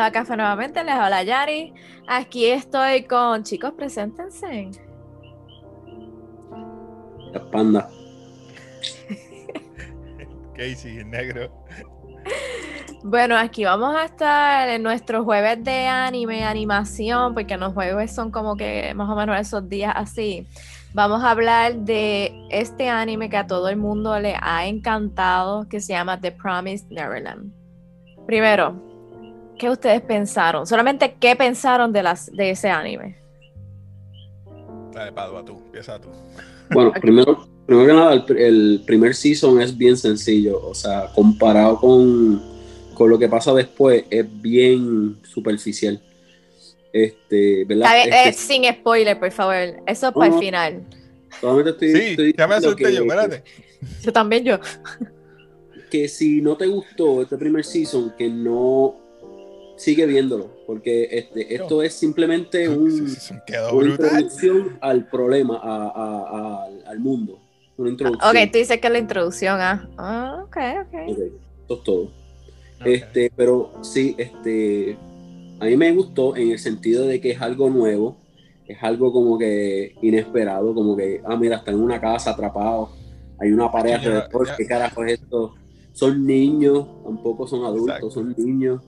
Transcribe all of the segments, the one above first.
bienvenidos a Café nuevamente, les habla Yari. Aquí estoy con chicos, preséntense. La panda. Casey, negro. Bueno, aquí vamos a estar en nuestro jueves de anime, animación, porque los jueves son como que más o menos esos días así. Vamos a hablar de este anime que a todo el mundo le ha encantado, que se llama The Promised Neverland. Primero, ¿qué ustedes pensaron? Solamente qué pensaron de, las, de ese anime. Dale, Padua, tú, empieza tú. Bueno, primero, primero que nada, el, el, primer season es bien sencillo, o sea, comparado con, con lo que pasa después, es bien superficial. Este, ¿verdad? Ver, este, sin spoiler, por favor. Eso es para el final. Solamente estoy, sí, estoy ya me asusté que, yo, espérate. Yo también, yo. Que si no te gustó este primer season, que no sigue viéndolo, porque este, esto es simplemente un, una introducción al problema, a, a, a, al mundo. Una introducción. Ok, tú dices que es la introducción, ah. ah ok, ok. okay. Esto es todo. Okay. Este, pero sí, este, a mí me gustó en el sentido de que es algo nuevo, es algo como que inesperado, como que, ah, mira, está en una casa atrapado, hay una pared alrededor, ¿qué carajo es esto? Son niños, tampoco son adultos, Exacto. son niños,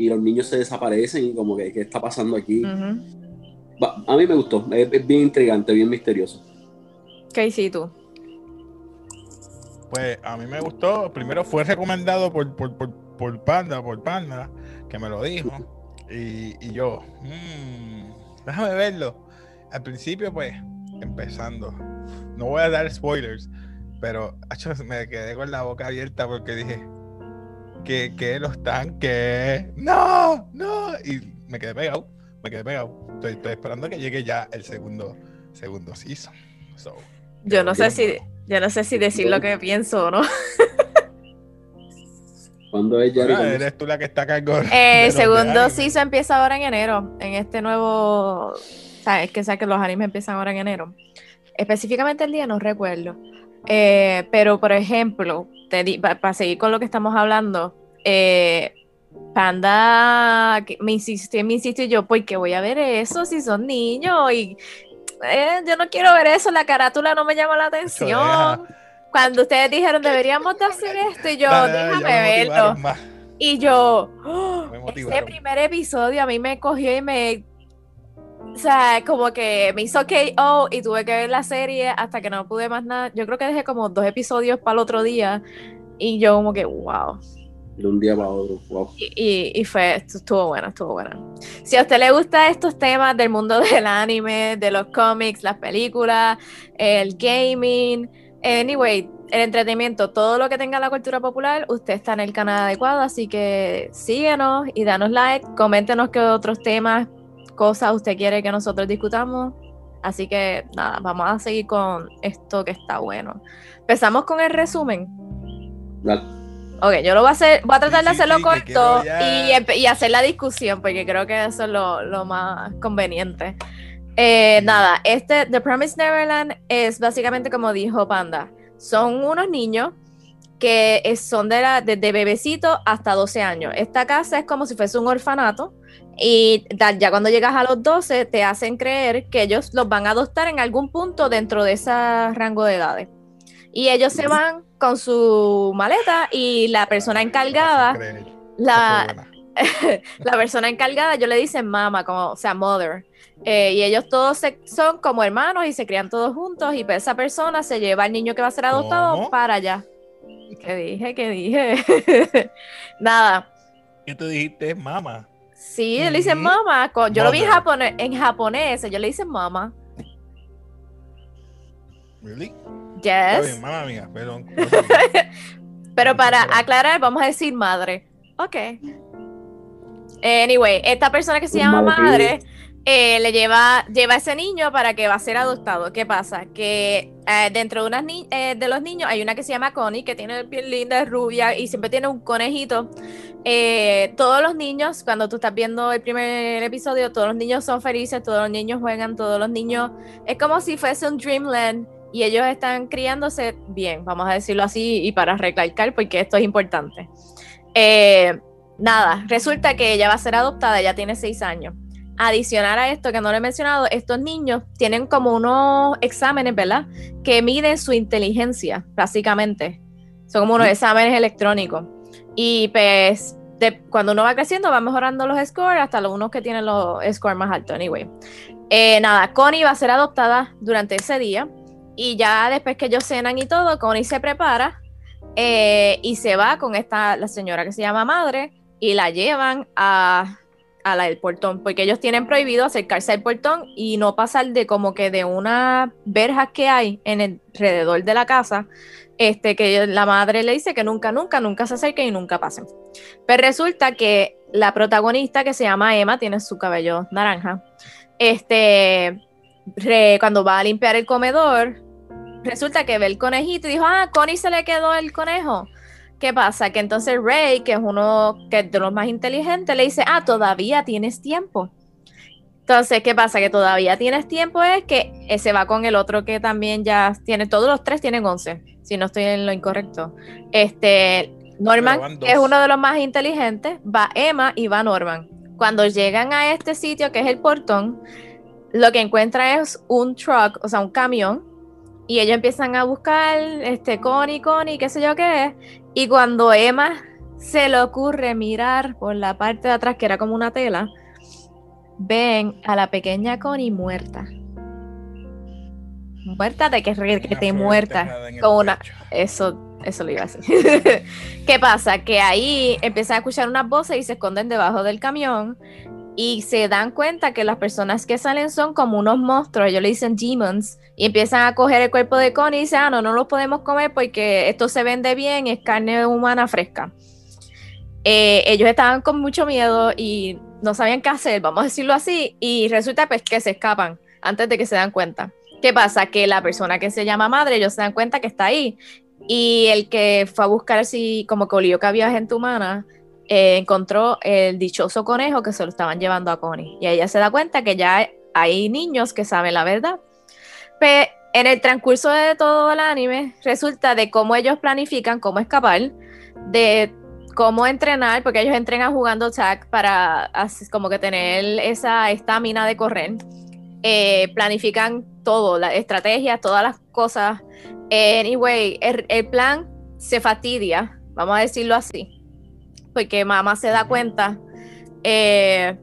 y los niños se desaparecen y como que, ¿qué está pasando aquí? Uh -huh. A mí me gustó, es, es, bien intrigante, bien misterioso. ¿Qué hiciste tú? Pues a mí me gustó, primero fue recomendado por, por, por, por Panda, por Panda, que me lo dijo. Y, y yo, mmm, déjame verlo. Al principio, pues, empezando. No voy a dar spoilers, pero me quedé con la boca abierta porque dije, que, que los tanques, no, no. Y me quedé pegado, me quedé pegado. Estoy, estoy esperando que llegue ya el segundo, segundo season. So, yo no sé si, yo no sé si decir lo que pienso o no. ¿Cuándo es Yari? Ah, eres tú la que está a cargo. Eh, el segundo season empieza ahora en enero. En este nuevo. Sabes que sabes que los animes empiezan ahora en enero. Específicamente el día no recuerdo. Eh, pero, por ejemplo, para seguir con lo que estamos hablando, eh, Panda me insistió, me insistió yo, porque voy a ver eso si son niños? Y eh, yo no quiero ver eso, la carátula no me llama la atención cuando ustedes dijeron deberíamos de hacer esto y yo déjame verlo y yo oh, ese primer episodio a mí me cogió y me o sea como que me hizo KO y tuve que ver la serie hasta que no pude más nada. Yo creo que dejé como dos episodios para el otro día y yo como que wow. De un día para otro wow. y, y, y fue estuvo bueno estuvo bueno si a usted le gusta estos temas del mundo del anime de los cómics las películas el gaming Anyway, el entretenimiento, todo lo que tenga la cultura popular, usted está en el canal adecuado, así que síguenos y danos like, coméntenos qué otros temas, cosas usted quiere que nosotros discutamos. Así que nada, vamos a seguir con esto que está bueno. Empezamos con el resumen. Dale. Ok, yo lo voy a hacer, voy a tratar de hacerlo sí, corto y, y, hacer la discusión, porque creo que eso es lo, lo más conveniente. Eh, nada, este The Promised Neverland es básicamente como dijo Panda. Son unos niños que son de la, desde bebecito hasta 12 años. Esta casa es como si fuese un orfanato y ya cuando llegas a los 12 te hacen creer que ellos los van a adoptar en algún punto dentro de ese rango de edades. Y ellos se van con su maleta y la persona encargada, la, la persona encargada, yo le dicen mama, como, o sea, mother. Eh, y ellos todos se, son como hermanos y se crían todos juntos y esa persona se lleva al niño que va a ser adoptado ¿Cómo? para allá. ¿Qué dije? ¿Qué dije? Nada. ¿Qué tú dijiste? Mama. Sí, le dicen mama. Yo Mother. lo vi en japonés, en japonés, yo le dicen mama. ¿Really? Yes. Bien, mamá mía, pero... pero para aclarar, vamos a decir madre. Ok. Anyway, esta persona que se llama madre eh, le lleva, lleva a ese niño para que va a ser adoptado. ¿Qué pasa? Que eh, dentro de, ni eh, de los niños hay una que se llama Connie, que tiene piel linda, es rubia y siempre tiene un conejito. Todos los niños, cuando tú estás viendo el primer episodio, todos los niños son felices, todos los niños juegan, todos los niños. Es como si fuese un Dreamland y ellos están criándose bien, vamos a decirlo así, y para recalcar, porque esto es importante. Nada, resulta que ella va a ser adoptada, ella tiene seis años. Adicional a esto, que no lo he mencionado, estos niños tienen como unos exámenes, ¿verdad? Que miden su inteligencia, básicamente. Son como unos exámenes electrónicos. Y pues cuando uno va creciendo va mejorando los scores hasta los unos que tienen los scores más altos. Anyway. Eh, nada, Connie va a ser adoptada durante ese día. Y ya después que ellos cenan y todo, Connie se prepara eh, y se va con esta, la señora que se llama Madre, y la llevan a, a la del portón, porque ellos tienen prohibido acercarse al portón y no pasar de como que de una verjas que hay en el alrededor de la casa, este, que la madre le dice que nunca, nunca, nunca se acerquen y nunca pasen. Pero resulta que la protagonista, que se llama Emma, tiene su cabello naranja, este, cuando va a limpiar el comedor, resulta que ve el conejito y dijo, ah, Connie se le quedó el conejo. ¿Qué pasa? Que entonces Ray, que es uno que es de los más inteligentes, le dice, ah, todavía tienes tiempo. Entonces, ¿qué pasa? Que todavía tienes tiempo es que se va con el otro que también ya tiene, todos los tres tienen 11, si no estoy en lo incorrecto. Este, Norman, que es uno de los más inteligentes, va Emma y va Norman. Cuando llegan a este sitio que es el portón, lo que encuentra es un truck, o sea, un camión, y ellos empiezan a buscar, este, Connie, Connie, qué sé yo qué es. Y cuando Emma se le ocurre mirar por la parte de atrás, que era como una tela, ven a la pequeña Connie muerta. Muerta de que, que te muerta. Con una. Eso, eso lo iba a decir. ¿Qué pasa? Que ahí empiezan a escuchar unas voces y se esconden debajo del camión y se dan cuenta que las personas que salen son como unos monstruos, ellos le dicen demons, y empiezan a coger el cuerpo de Connie y dicen, ah, no, no los podemos comer porque esto se vende bien, es carne humana fresca. Eh, ellos estaban con mucho miedo y no sabían qué hacer, vamos a decirlo así, y resulta pues que se escapan antes de que se dan cuenta. ¿Qué pasa? Que la persona que se llama madre, ellos se dan cuenta que está ahí, y el que fue a buscar si como que olió que había gente humana, eh, encontró el dichoso conejo que se lo estaban llevando a Connie. Y ella se da cuenta que ya hay niños que saben la verdad. Pero en el transcurso de todo el anime, resulta de cómo ellos planifican cómo escapar, de cómo entrenar, porque ellos entrenan jugando tag para como que tener esa estamina de correr. Eh, planifican todo, las estrategias, todas las cosas. Anyway, el plan se fatidia, vamos a decirlo así porque mamá se da cuenta. Eh,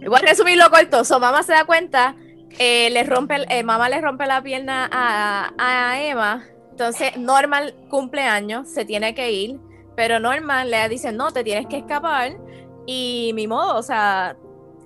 igual resumirlo corto, so, mamá se da cuenta, eh, le rompe, eh, mamá le rompe la pierna a, a, Emma. Entonces, Norman cumpleaños, se tiene que ir, pero Norman le dice, no, te tienes que escapar. Y mi modo, o sea,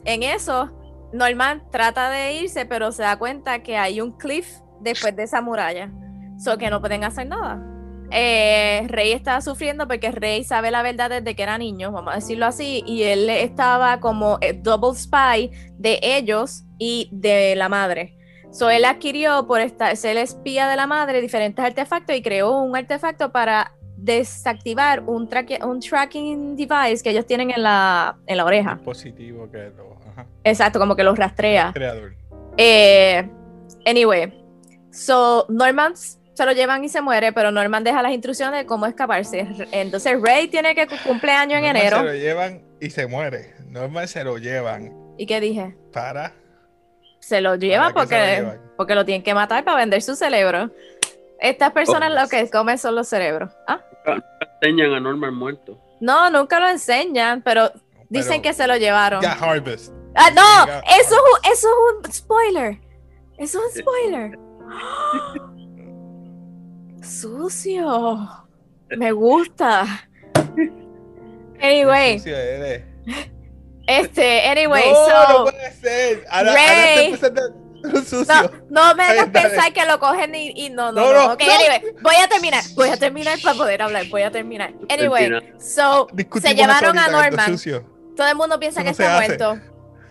en eso, Norman trata de irse, pero se da cuenta que hay un cliff después de esa muralla. So que no pueden hacer nada. Eh, Rey estaba sufriendo porque Rey sabe la verdad desde que era niño, vamos a decirlo así, y él estaba como eh, double spy de ellos y de la madre. So él adquirió por esta, ser el espía de la madre diferentes artefactos y creó un artefacto para desactivar un, un tracking device que ellos tienen en la, en la oreja. Positivo que lo, Exacto, como que los rastrea. Eh, anyway, so Norman se lo llevan y se muere, pero Norman deja las instrucciones de cómo escaparse. Entonces Rey tiene que cumpleaños en enero. Se lo llevan y se muere. Norman se lo llevan. ¿Y qué dije? Para. Se lo llevan porque, lo porque lo tienen que matar para vender su cerebro. Estas personas lo que comen son los cerebros. ¿Ah? Enseñan a Norman muerto. No, nunca lo enseñan, pero, dicen que se lo llevaron. Harvest. Ah, no, eso, eso es un spoiler. Eso es un spoiler. Sucio. Me gusta. Anyway. Este, anyway, no, so. No puede ser. Ahora, Ray, No, no me hagas pensar que lo cogen y, y no, no, no. Ok, anyway, voy a terminar. Voy a terminar para poder hablar. Voy a terminar. Anyway, so se llevaron a Norman. Todo el mundo piensa que está muerto.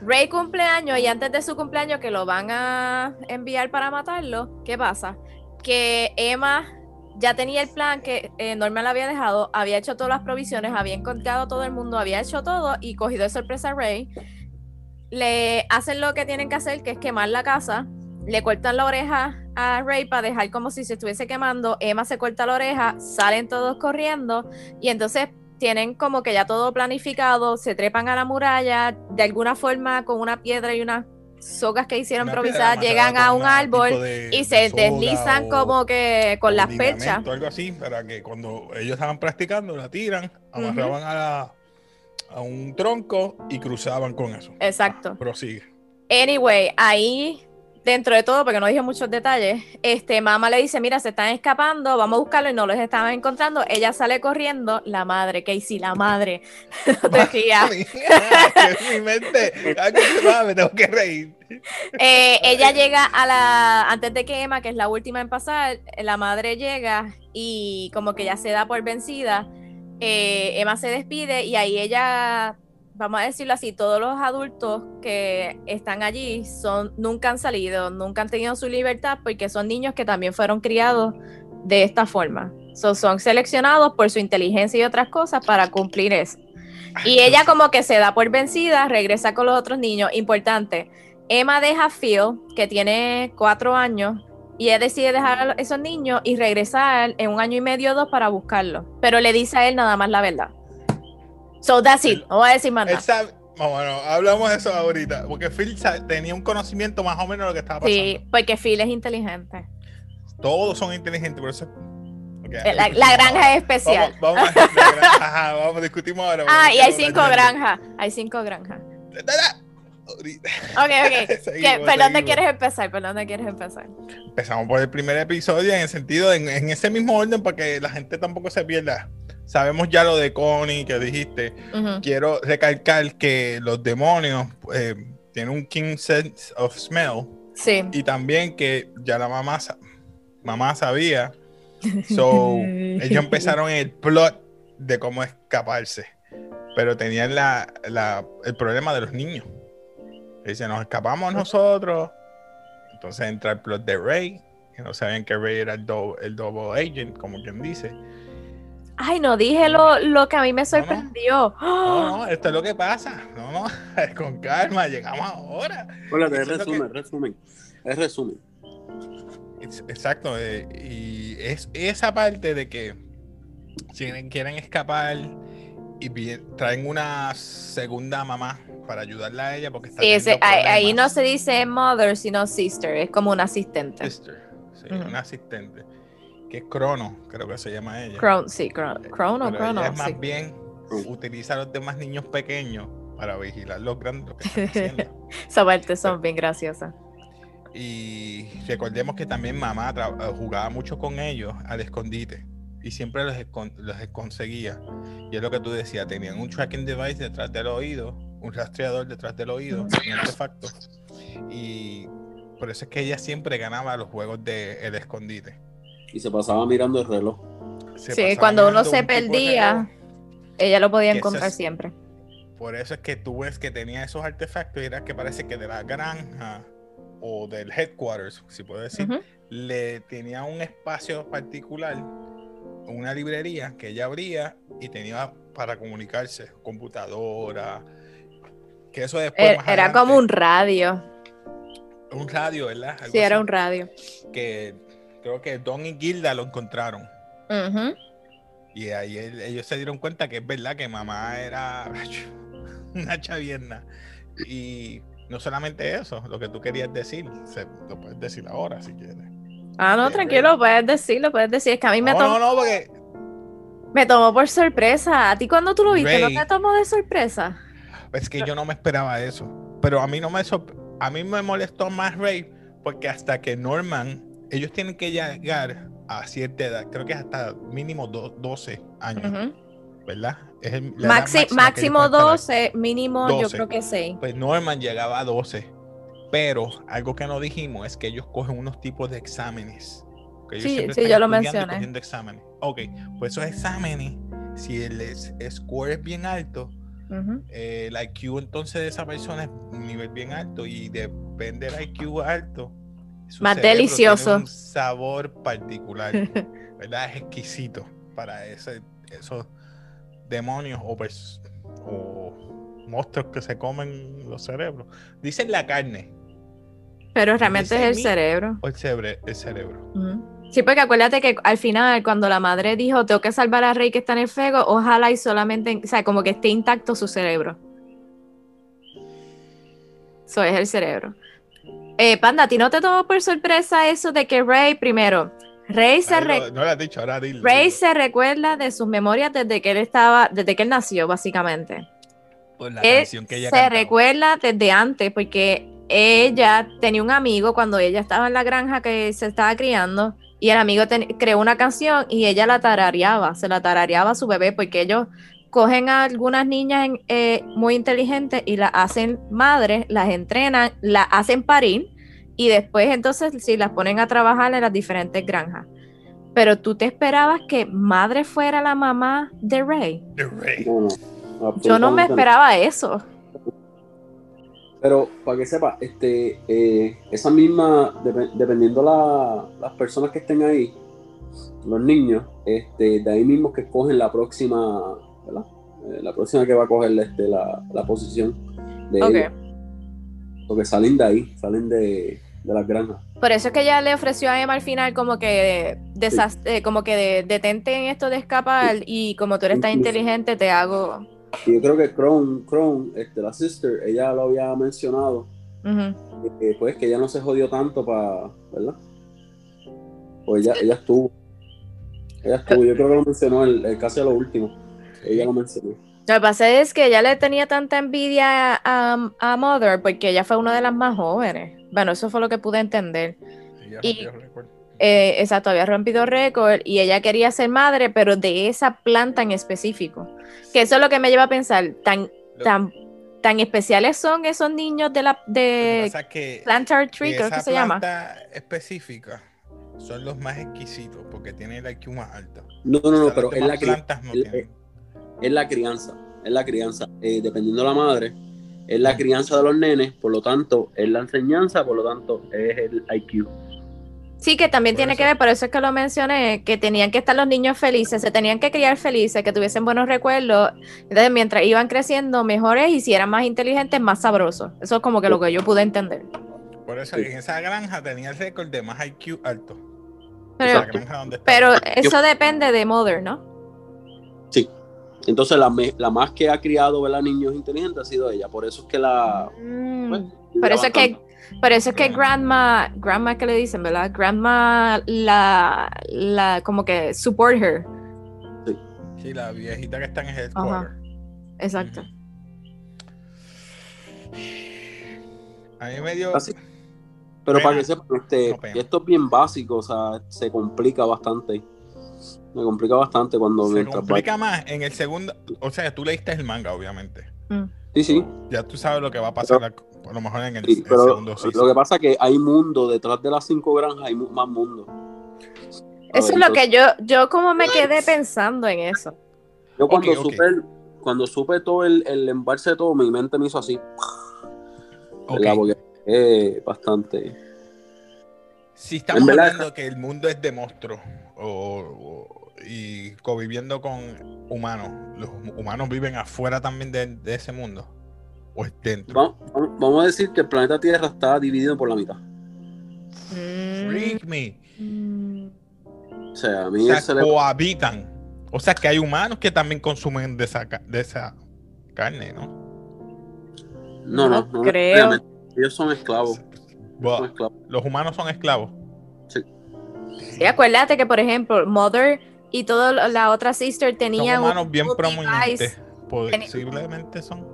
Ray cumpleaños y antes de su cumpleaños que lo van a enviar para matarlo, ¿qué pasa? Que Emma ya tenía el plan que eh, Norman le había dejado, había hecho todas las provisiones, había encontrado a todo el mundo, había hecho todo y cogido de sorpresa a Ray. Le hacen lo que tienen que hacer, que es quemar la casa. Le cortan la oreja a Ray para dejar como si se estuviese quemando. Emma se corta la oreja, salen todos corriendo y entonces tienen como que ya todo planificado, se trepan a la muralla, de alguna forma con una piedra y unas sogas que hicieron improvisadas, llegan a un árbol y se deslizan como que con las perchas. Algo así, para que cuando ellos estaban practicando, la tiran, amarraban a, a un tronco y cruzaban con eso. Exacto. Prosigue. Anyway, ahí dentro de todo, porque no dije muchos detalles, este, mamá le dice, mira, se están escapando, vamos a buscarlo y no los estaban encontrando. Ella sale corriendo, la madre, Casey, la madre. Decía. mi mente, me tengo que reír. Eh, ella llega a la, antes de que Emma, que es la última en pasar, la madre llega y como que ya se da por vencida. Eh, Emma se despide y ahí ella vamos a decirlo así, todos los adultos que están allí son, nunca han salido, nunca han tenido su libertad porque son niños que también fueron criados de esta forma. son seleccionados por su inteligencia y otras cosas para cumplir eso. Y ella como que se da por vencida, regresa con los otros niños. Importante, Emma deja a Phil, que tiene cuatro años, y ella decide dejar a esos niños y regresar en un año y medio o dos para buscarlo. Pero le dice a él nada más la verdad. So that's it. No voy a decir más nada. Bueno, hablamos de eso ahorita. Porque Phil tenía un conocimiento más o menos de lo que estaba pasando. Sí, porque Phil es inteligente. Todos son inteligentes, por eso. la, granja es especial. Vamos, vamos, ajá, vamos, discutimos ahora. Ah, y hay cinco granjas. Hay cinco granjas. Ok, ok. ¿Por dónde quieres empezar? ¿Por dónde quieres empezar? Empezamos por el primer episodio en el sentido, en, en ese mismo orden, para que la gente tampoco se pierda sabemos ya lo de Connie que dijiste. Quiero recalcar que los demonios eh, tienen un king sense of smell. Sí. Y también que ya la mamá, mamá sabía. So, ellos empezaron el plot de cómo escaparse. Pero tenían la, el problema de los niños. Dice, nos escapamos nosotros. Entonces entra el plot de Rey. Que no sabían que Rey era el, el double agent, como quien dice. Ay, no dije lo, lo, que a mí me sorprendió. No, no, esto es lo que pasa. No, no, con calma, llegamos ahora. Hola, es resumen, resumen. Es resumen. Exacto, eh, y es esa parte de que si quieren escapar y traen una segunda mamá para ayudarla a ella porque está sí, ahí, no se dice mother sino sister, es como una asistente. Sister, sí, una asistente que es Crono, creo que se llama ella. Crono, sí, Crono, Crono, Crono. es más bien utiliza a los demás niños pequeños para vigilar los grandes lo que están haciendo. Esa parte son bien graciosas. Y recordemos que también mamá eh, jugaba mucho con ellos al escondite y siempre los, los conseguía. Y es lo que tú decías, tenían un tracking device detrás del oído, un rastreador detrás del oído, un artefacto. Y por eso es que ella siempre ganaba los juegos de el escondite y se pasaba mirando el reloj. sí, cuando uno se perdía, ella lo podía encontrar siempre. Por eso es que tú ves que tenía esos artefactos y era que parece que de la granja o del headquarters, si puedo decir, le tenía un espacio particular, una librería que ella abría y tenía para comunicarse, computadora, que eso después... Era, era como un radio. Un radio, ¿verdad? sí, era un radio. Que creo que Don y Gilda lo encontraron. Y ahí ellos se dieron cuenta que es verdad que mamá era una chavierna. Y no solamente eso, lo que tú querías decir, lo puedes decir ahora si quieres. Ah, no, tranquilo, puedes decirlo, puedes decir. Es que a mí me tomó. No, no, porque. Me tomó por sorpresa. ¿A ti cuando tú lo viste no te tomó de sorpresa? Es que yo no me esperaba eso. Pero a mí no me a mí me molestó más Ray porque hasta que Norman ellos tienen que llegar a cierta edad, creo que es hasta mínimo 12 años, ¿verdad? Es el, máximo 12, mínimo yo creo que 6. Pues Norman llegaba a 12, pero algo que no dijimos es que ellos cogen unos tipos de exámenes. sí, sí, yo lo mencioné. exámenes. Ok, pues esos exámenes, si el score es bien alto, eh, el IQ entonces de esa persona es un nivel bien alto y depende del IQ alto más delicioso. un sabor particular, ¿verdad? Es exquisito para ese, esos demonios o, pues, o monstruos que se comen los cerebros. Dicen la carne. Pero realmente es el cerebro. O el, cerebro. El cerebro. Sí, Sí, porque acuérdate que al final, cuando la madre dijo, tengo que salvar a Rey que está en el fuego, ojalá y solamente, o sea, como que esté intacto su cerebro. Eso es el cerebro. Eh, Panda, ¿a ti no te tomó por sorpresa eso de que Rey, primero, Rey se, Ay, no, no lo has dicho, ahora dilo. Rey dilo. se recuerda de sus memorias desde que él estaba, desde que él nació, básicamente. Por la Él canción que ella se cantaba. recuerda desde antes, porque ella tenía un amigo cuando ella estaba en la granja que se estaba criando, y el amigo creó una canción y ella la tarareaba, se la tarareaba a su bebé, porque ellos cogen a algunas niñas en- eh, muy inteligentes y las hacen madres, las entrenan, las hacen parir, y después entonces sí las ponen a trabajar en las diferentes granjas. Pero tú te esperabas que madre fuera la mamá de Rey. The Rey. No, no, Yo no me esperaba eso. Pero para que sepa, este, eh, esa misma, dep- dependiendo la, las personas que estén ahí, los niños, este, de ahí mismo que escogen la próxima, ¿verdad? Eh, la próxima que va a coger este, la, la posición de ella. Porque salen de ahí, salen de, de las granjas. Por eso es que ella le ofreció a Emma al final como que desas- eh, como que de- detente en esto de escapar y como tú eres tan Incluso. inteligente te hago Y yo creo que Crown, Crown este, la sister, ella lo había mencionado, Ujú. que, pues que ella no se jodió tanto para, ¿verdad? Pues ella, ella estuvo. Ella estuvo, yo creo que lo mencionó el, el casi a lo último. Ella lo mencionó. Lo que pasa es que ella le tenía tanta envidia a, a Mother porque ella fue una de las más jóvenes. Bueno, eso fue lo que pude entender. Ella Y- récord. Eh, exacto, había rompido récord y ella quería ser madre, pero de esa planta en específico. Que eso es lo que me lleva a pensar, tan, Lo- tan, tan especiales son esos niños de la que de que Plantar Tree, creo que se llama. planta específica son los más exquisitos porque tienen el IQ más alto. No, no, no, O sea, pero las es la, plantas no tienen. Es la crianza. Es la crianza. Eh, dependiendo de la madre, es la crianza de los nenes, por lo tanto, es la enseñanza, por lo tanto, es el IQ. Sí, que también Por tiene eso. que ver, por eso es que lo mencioné, que tenían que estar los niños felices, se tenían que criar felices, que tuviesen buenos recuerdos. Entonces, mientras iban creciendo mejores y si eran más inteligentes, más sabrosos. Eso es como que lo que yo pude entender. Por eso Sí. en esa granja tenía el récord de más IQ alto. Pero, Esa granja donde está. pero eso depende de Mother, ¿no? Sí. Entonces, la, me- la más que ha criado ¿verdad? niños inteligentes ha sido ella. Por eso es que la. Mm, pues, por eso que, por eso es que Grandma. grandma, grandma que le dicen, ¿verdad? Grandma la, la, como que support her. Sí, la viejita que está en el. Exacto. A mí me dio. Así. Pero Pena. para que sepan, este, No, esto es bien básico, o sea, se complica bastante. Me complica bastante cuando Se va- complica más en el segundo. O sea, tú leíste el manga, obviamente. Mm. Sí, sí. Ya tú sabes lo que va a pasar, a- por lo mejor en el, sí, el pero segundo lo season. que pasa es que hay mundo detrás de las cinco granjas, hay más mundo. A Eso ver, es lo que yo, yo como me quedé pensando en eso. Yo cuando supe cuando supe todo el, el embalse de todo, mi mente me hizo así. Ok. ¿verdad? Porque es bastante. Si estamos hablando que el mundo es de monstruos o, o- y conviviendo con humanos, ¿los humanos viven afuera también de, de ese mundo? ¿O es dentro? Vamos, a decir que el planeta Tierra está dividido por la mitad. Freak me. O sea, a O mí sea, se le- cohabitan. O sea, que hay humanos que también consumen de esa, ca- de esa carne, ¿no? No, no, no creo. Ellos son esclavos. Bueno, Son esclavos. los humanos son esclavos. Sí, acuérdate que, por ejemplo, Mother y toda la otra sister Son tenían humanos bien prominentes. Posiblemente son.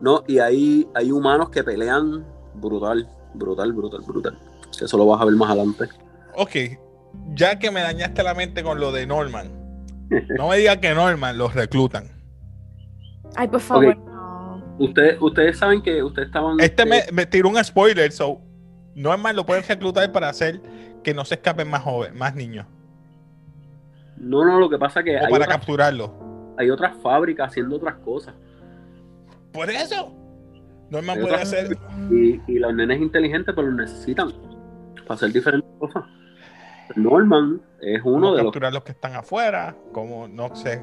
No, y hay, hay humanos que pelean brutal, brutal, brutal, brutal. Eso lo vas a ver más adelante. Ok, ya que me dañaste la mente con lo de Norman, no me digas que Norman los reclutan. Ay, por favor, no. Ustedes, ustedes saben que ustedes estaban. Este me, me tiró un spoiler, so Norman lo pueden reclutar para hacer que no se escapen más jóvenes, más niños. No, no, lo que pasa es que O hay para otras, capturarlo. hay otras fábricas haciendo otras cosas. Por eso. Norman puede otras- hacer. Y, y los nenes inteligentes, pues los necesitan para hacer diferentes cosas. Norman es uno de los. capturar los que están afuera, como no sé,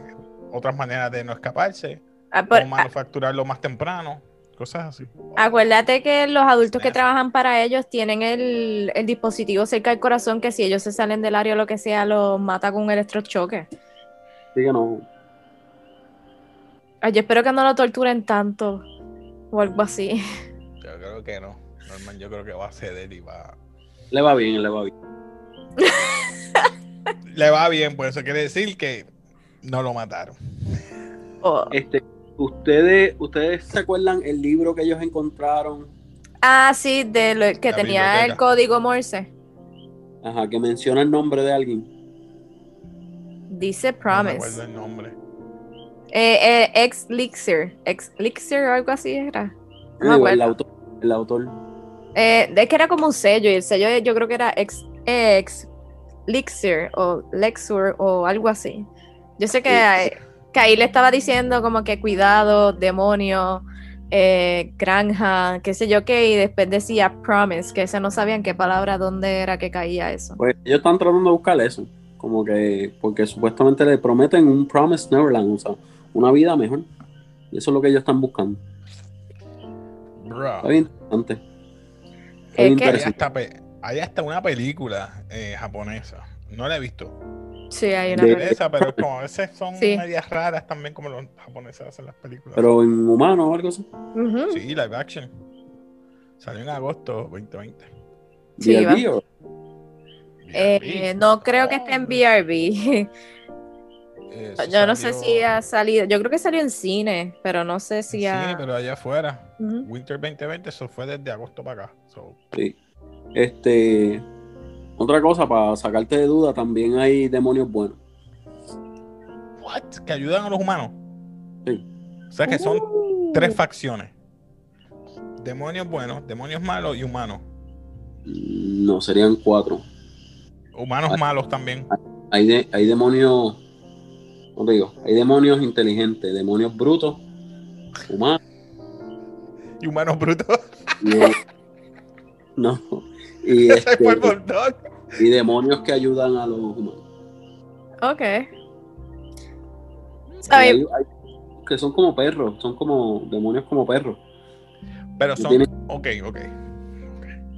otras maneras de no escaparse, Ah, por- cómo manufacturarlo más temprano. Cosas así. Acuérdate que los adultos que trabajan para ellos tienen el, el dispositivo cerca del corazón que si ellos se salen del área o lo que sea, los mata con un electrochoque. Sí que no. Ay, yo espero que no lo torturen tanto o algo así. Yo creo que no. Norman, yo creo que va a ceder y va. Le va bien, le va bien. Le va bien, pues eso quiere decir que no lo mataron. Oh. Este, ¿ustedes, ¿Ustedes se acuerdan el libro que ellos encontraron? Ah, sí, de lo que La tenía el código Morse. Ajá, que menciona el nombre de alguien. Dice No me Promise. acuerdo el nombre. Eh, eh, ex Lixir. Ex Lixir o algo así era. No me el autor. El autor. Eh, es que era como un sello y el sello yo creo que era ex, ex Lixir o Lexur o algo así. Yo sé que, Sí. ahí- que ahí le estaba diciendo como que cuidado, demonio, eh, granja, qué sé yo qué, y después decía promise, que ese no sabían qué palabra, dónde era que caía eso. Pues ellos están tratando de buscar eso. Como que, porque supuestamente le prometen un Promised Neverland, o sea, una vida mejor. Y eso es lo que ellos están buscando. Bro. Está bien interesante. Está Es hasta, hay hasta una película eh, japonesa. No la he visto. Sí, hay una De-. Esa, pero como a veces son Sí. medias raras también como los japoneses hacen las películas. Pero en humano o algo así. Ujú. Sí, live action. Salió en agosto 2020. Sí, o- Eh, no creo que esté en BRB. Eso Yo no sé si ha salido. Yo creo que salió en cine, pero no sé en si cine, ha. pero allá afuera. Ujú. Winter 2020, eso fue desde agosto para acá. So, Sí. Este. Otra cosa, para sacarte de duda, también hay demonios buenos. what? Que ayudan a los humanos. Sí. O sea que son Uh. tres facciones. Demonios buenos, demonios malos y humanos. No, serían cuatro. Humanos malos también. Hay, de- hay demonios. ¿Cómo te digo? Hay demonios inteligentes, demonios brutos, humanos. Y humanos brutos. y- no. Y, este, y demonios que ayudan a los humanos. Ok. Hay- hay- que son como perros, son como demonios como perros. Pero son. Tiene- Ok, ok.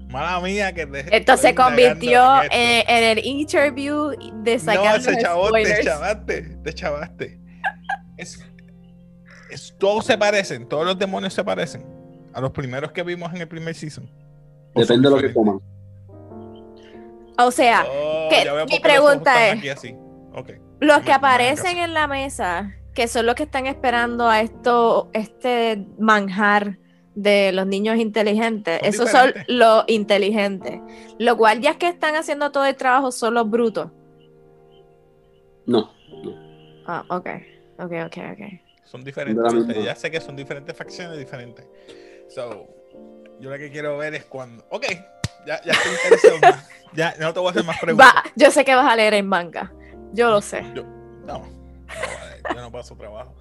Mala mía que te Esto se convirtió en en, esto. en el interview de No, sacar ese los chavo te spoilers. chavaste, te chavaste. Es, es- todos se parecen, todos los demonios se parecen a los primeros que vimos en el primer season. ¿O son Depende de lo que coman. O sea, Oh, que- mi pregunta es- así. Los me- que aparecen en la mesa, que son los que están esperando a esto, este manjar de los niños inteligentes, Son esos son los inteligentes. Los guardias que están haciendo todo el trabajo son los brutos. No, Ah, ok, ok, ok, ok. Son diferentes. Ya sé que son diferentes facciones diferentes. So, yo lo que quiero ver es cuando. Ok, ya, ya estoy más. Ya no te voy a hacer más preguntas. Va, yo sé que vas a leer en manga. Yo lo sé. Yo, no, no, vale, yo no paso trabajo.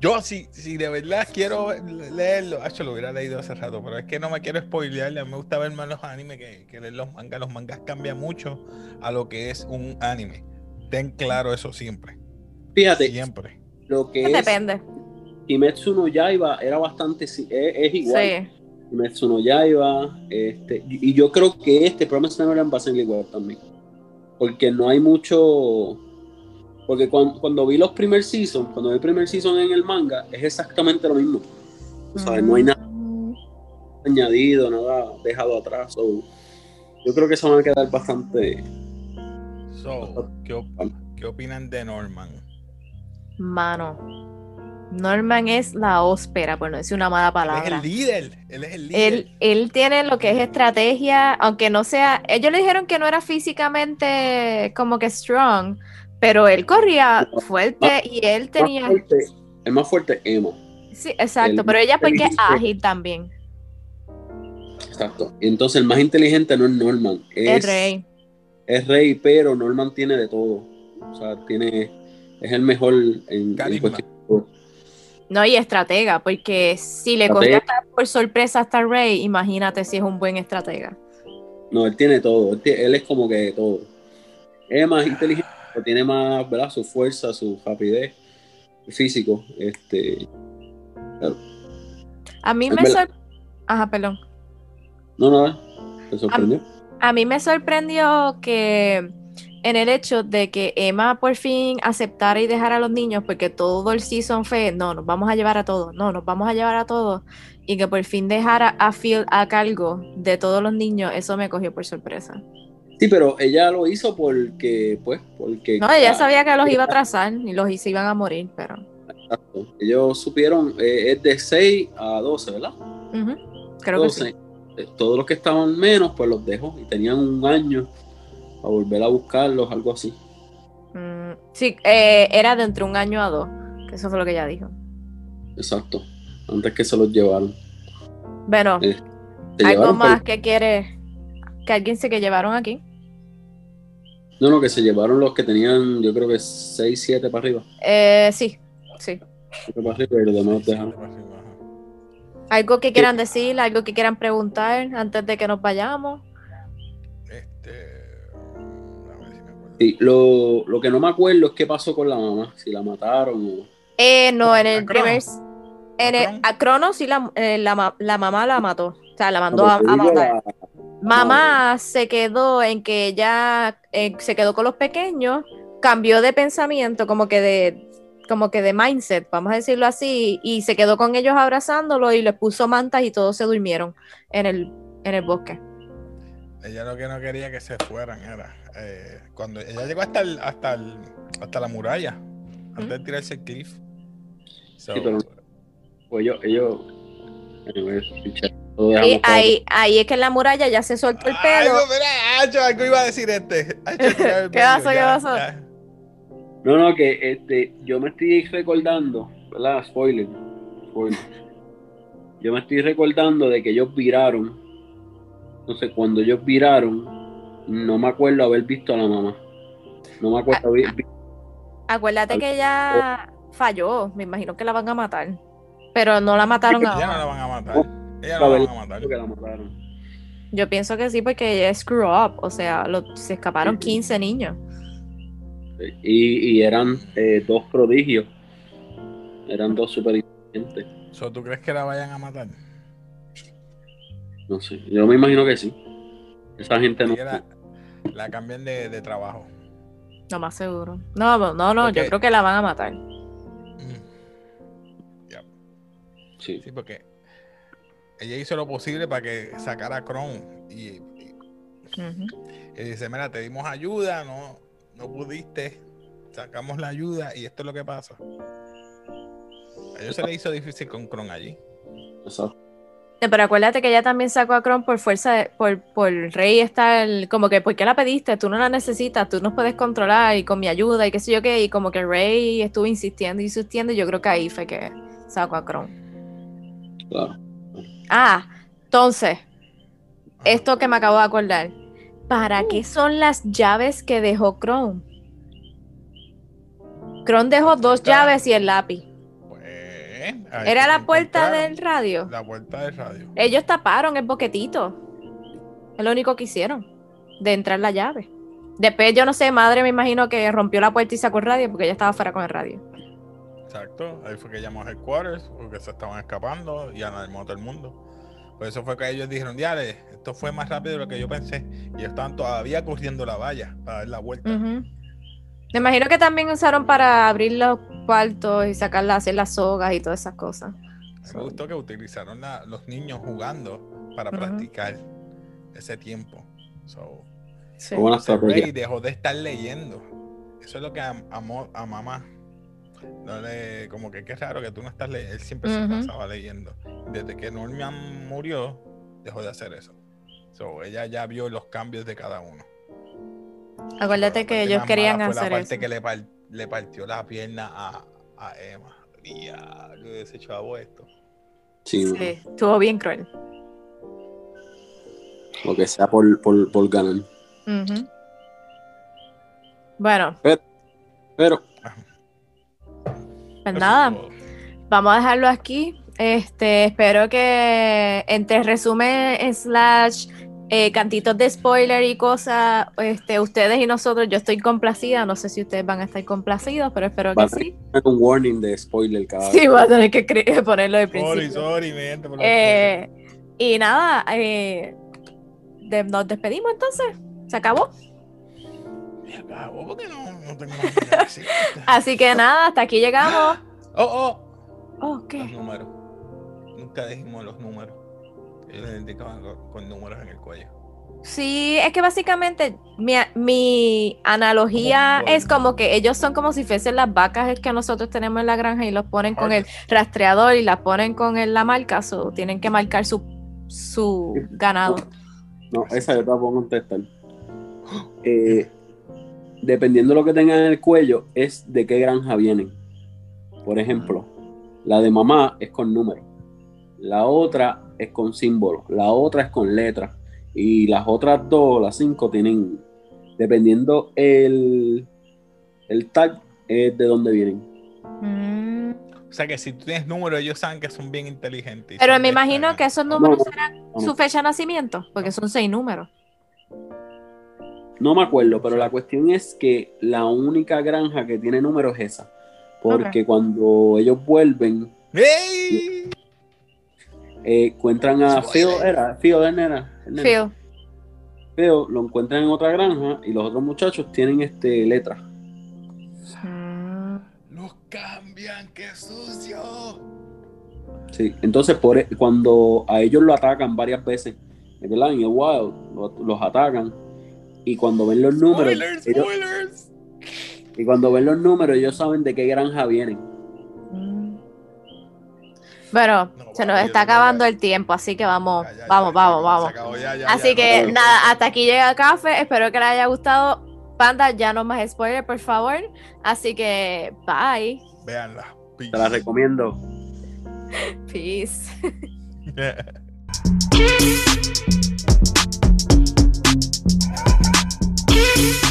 Yo, si, si de verdad quiero leerlo, hecho lo hubiera leído hace rato, pero es que no me quiero spoilear. Me gusta ver más los animes que, que leer los mangas. Los mangas cambian mucho a lo que es un anime. Ten claro eso siempre. fíjate, Siempre. lo que es Depende. Kimetsu no Yaiba era bastante, si- es, es igual. Sí. Kimetsu no Yaiba, este, y y yo creo que este Promised Neverland va a ser igual también. Porque no hay mucho. Porque cuando, cuando vi los primer seasons, cuando vi el primer season en el manga, es exactamente lo mismo. O sea, no hay nada Mm, añadido, nada dejado atrás. so, yo creo que se van a quedar bastante. So, ¿qué, op- qué opinan de Norman? Mano. Norman es la óspera, por no decir una mala Él es palabra. el líder. Él es el líder. Él, él tiene lo que es estrategia, aunque no sea. Ellos le dijeron que no era físicamente como que strong, pero él corría fuerte y él tenía. Más fuerte, el más fuerte es Emo. Sí, exacto, el pero ella porque es ágil también. Exacto. Y entonces el más inteligente no es Norman. Es, Es rey. es rey, pero Norman tiene de todo. O sea, tiene. Es el mejor en, en Carisma. No, y estratega, porque si le hasta por sorpresa hasta rey, imagínate si es un buen estratega. No, él tiene todo. Él, es como que todo. Es más inteligente, pero tiene más, ¿verdad? Su fuerza, su rapidez, físico. Este, A mí me sorprendió. Ajá, perdón. No, no, ¿te sorprendió? A, mí me sorprendió que en el hecho de que Emma por fin aceptara y dejara a los niños, porque todo el season fue, no, nos vamos a llevar a todos, no, nos vamos a llevar a todos, y que por fin dejara a Phil a cargo de todos los niños, eso me cogió por sorpresa. Sí, pero ella lo hizo porque, pues, porque... No, ella sabía que los iba a trazar y los se iban a morir, pero... Exacto. Ellos supieron, eh, es de 6 a 12, ¿verdad? Creo que sí. Todos los que estaban menos, pues los dejó y tenían un año a volver a buscarlos, algo así. Mm, sí, eh, era de entre un año a dos, que eso fue lo que ella dijo. Exacto, antes que se los llevaron. Bueno, ¿algo más que quiere que alguien se que llevaron aquí? No, no, que se llevaron los que tenían, yo creo que 6, 7 para arriba. Eh, sí, sí. Para arriba y los demás dejaron. ¿Algo que quieran decir? ¿Algo que quieran preguntar antes de que nos vayamos? Sí, lo, lo, que no me acuerdo es qué pasó con la mamá, si la mataron o. Eh, no, en el primer. En el, a Crono sí la, eh, la, la, mamá la mató. O sea, la mandó ah, pues a, a matar. Mamá se quedó en que ella eh, se quedó con los pequeños, cambió de pensamiento, como que de, como que de mindset, vamos a decirlo así, y se quedó con ellos abrazándolo y les puso mantas y todos se durmieron en el, en el bosque. Ella lo que no quería que se fueran era eh, cuando ella llegó hasta el, hasta el, hasta la muralla, antes de tirarse el cliff. sí, pero, pues ellos, ellos, y ahí, ahí es que en la muralla ya se soltó el pelo. Ay, mira, algo iba a decir este. ¿Qué pasó? ¿Qué pasó? No, no, que este, yo me estoy recordando, ¿verdad? Spoiler. Spoiler. Yo me estoy recordando de que ellos viraron. Entonces, cuando ellos viraron, no me acuerdo haber visto a la mamá. No me acuerdo haber visto. Acuérdate que ella falló. Me imagino que la van a matar. Pero no la mataron ahora. Ya no la van a matar. Ella la van a matar. Yo pienso que sí, porque ella es screw up. O sea, se escaparon 15 niños. Y, eran eh, dos prodigios. Eran dos super inteligentes. ¿Tú crees que la vayan a matar? No sé. Yo me imagino que sí. Esa gente no. La cambian de, trabajo. No más seguro. No, no, no. Yo creo que la van a matar. Mm. Sí. Sí, porque ella hizo lo posible para que sacara a Kron y, dice, mira, te dimos ayuda, no, no pudiste, sacamos la ayuda y esto es lo que pasa. A ellos se le hizo difícil con Kron allí. Eso. Pero acuérdate que ella también sacó a Kron por fuerza, por, por Rey está el, como que, ¿por qué la pediste? Tú no la necesitas, tú nos puedes controlar y con mi ayuda y qué sé yo qué, y como que Rey estuvo insistiendo y insistiendo y yo creo que ahí fue que sacó a Kron. Claro. Ah, entonces, esto que me acabo de acordar. ¿Para qué son las llaves que dejó Chrome? Chrome dejó dos llaves y el lápiz. Era la puerta del radio. La puerta del radio. Ellos taparon el boquetito. Es lo único que hicieron. De entrar la llave. Después, yo no sé, madre, me imagino que rompió la puerta y sacó el radio porque ella estaba fuera con el radio. Exacto, ahí fue que llamó a Headquarters porque se estaban escapando y alarmó a todo el mundo. Por eso fue que ellos dijeron, diale, esto fue más rápido de lo que yo pensé. Y estaban todavía corriendo la valla para dar la vuelta. Me imagino que también usaron para abrir los cuartos y sacarlas, hacer las sogas y todas esas cosas. Me gustó que utilizaron los niños jugando para practicar ese tiempo. So, sí. Rey dejó de estar leyendo. Eso es lo que amó a mamá como que qué raro que tú no estás leyendo. Él siempre se pasaba leyendo. Desde que Norman murió, dejó de hacer eso. So, ella ya vio los cambios de cada uno. Acuérdate que ellos querían hacer fue la parte que le, partió la pierna a, a Emma. Ya, ese chavo esto. Sí, estuvo bien cruel. Lo que sea por, por, por ganar. Bueno. pero pues nada, vamos a dejarlo aquí. Este, espero que entre resumen slash eh, cantitos de spoiler y cosas, este, ustedes y nosotros, yo estoy complacida, no sé si ustedes van a estar complacidos, pero espero que sí. Un warning de spoiler cada Sí, voy a tener que ponerlo de principio. Sorry, sorry, eh, y nada, eh, nos despedimos entonces, se acabó. Se acabó porque no, no tengo Así que nada, hasta aquí llegamos. Oh, oh. Oh, ¿qué? Los números. Nunca dijimos los números. Ellos identificaban con, números en el cuello. Sí, es que básicamente mi, analogía es como que ellos son como si fuesen las vacas que nosotros tenemos en la granja y los ponen con el rastreador y las ponen con la marca, o tienen que marcar su, su ganado. No, esa yo te la puedo contestar. Eh, dependiendo de lo que tengan en el cuello, es de qué granja vienen. Por ejemplo, la de mamá es con número. La otra es con símbolo, la otra es con letras y las otras dos, las cinco, tienen, dependiendo el, el tag, es de dónde vienen. Mm. O sea que si tú tienes números, ellos saben que son bien inteligentes. Pero me imagino que esos números serán su fecha de nacimiento, porque son seis números. No me acuerdo, pero la cuestión es que la única granja que tiene números es esa. Porque cuando ellos vuelven, ¡Hey! Eh, encuentran a Phil, era, Phil, era, Phil. Phil lo encuentran en otra granja y los otros muchachos tienen este letras. Los cambian, qué sucio. Sí, entonces por, e, cuando a ellos lo atacan varias veces, ¿verdad? En el wild los, atacan y cuando ven los números, y cuando ven los números ellos saben de qué granja vienen. Bueno, se nos está acabando el tiempo, así que vamos, vamos, vamos, vamos. así que nada, hasta aquí llega el café. Espero que les haya gustado. Panda, ya no más spoiler, por favor. Así que, bye. Veanla. Te la recomiendo. Peace.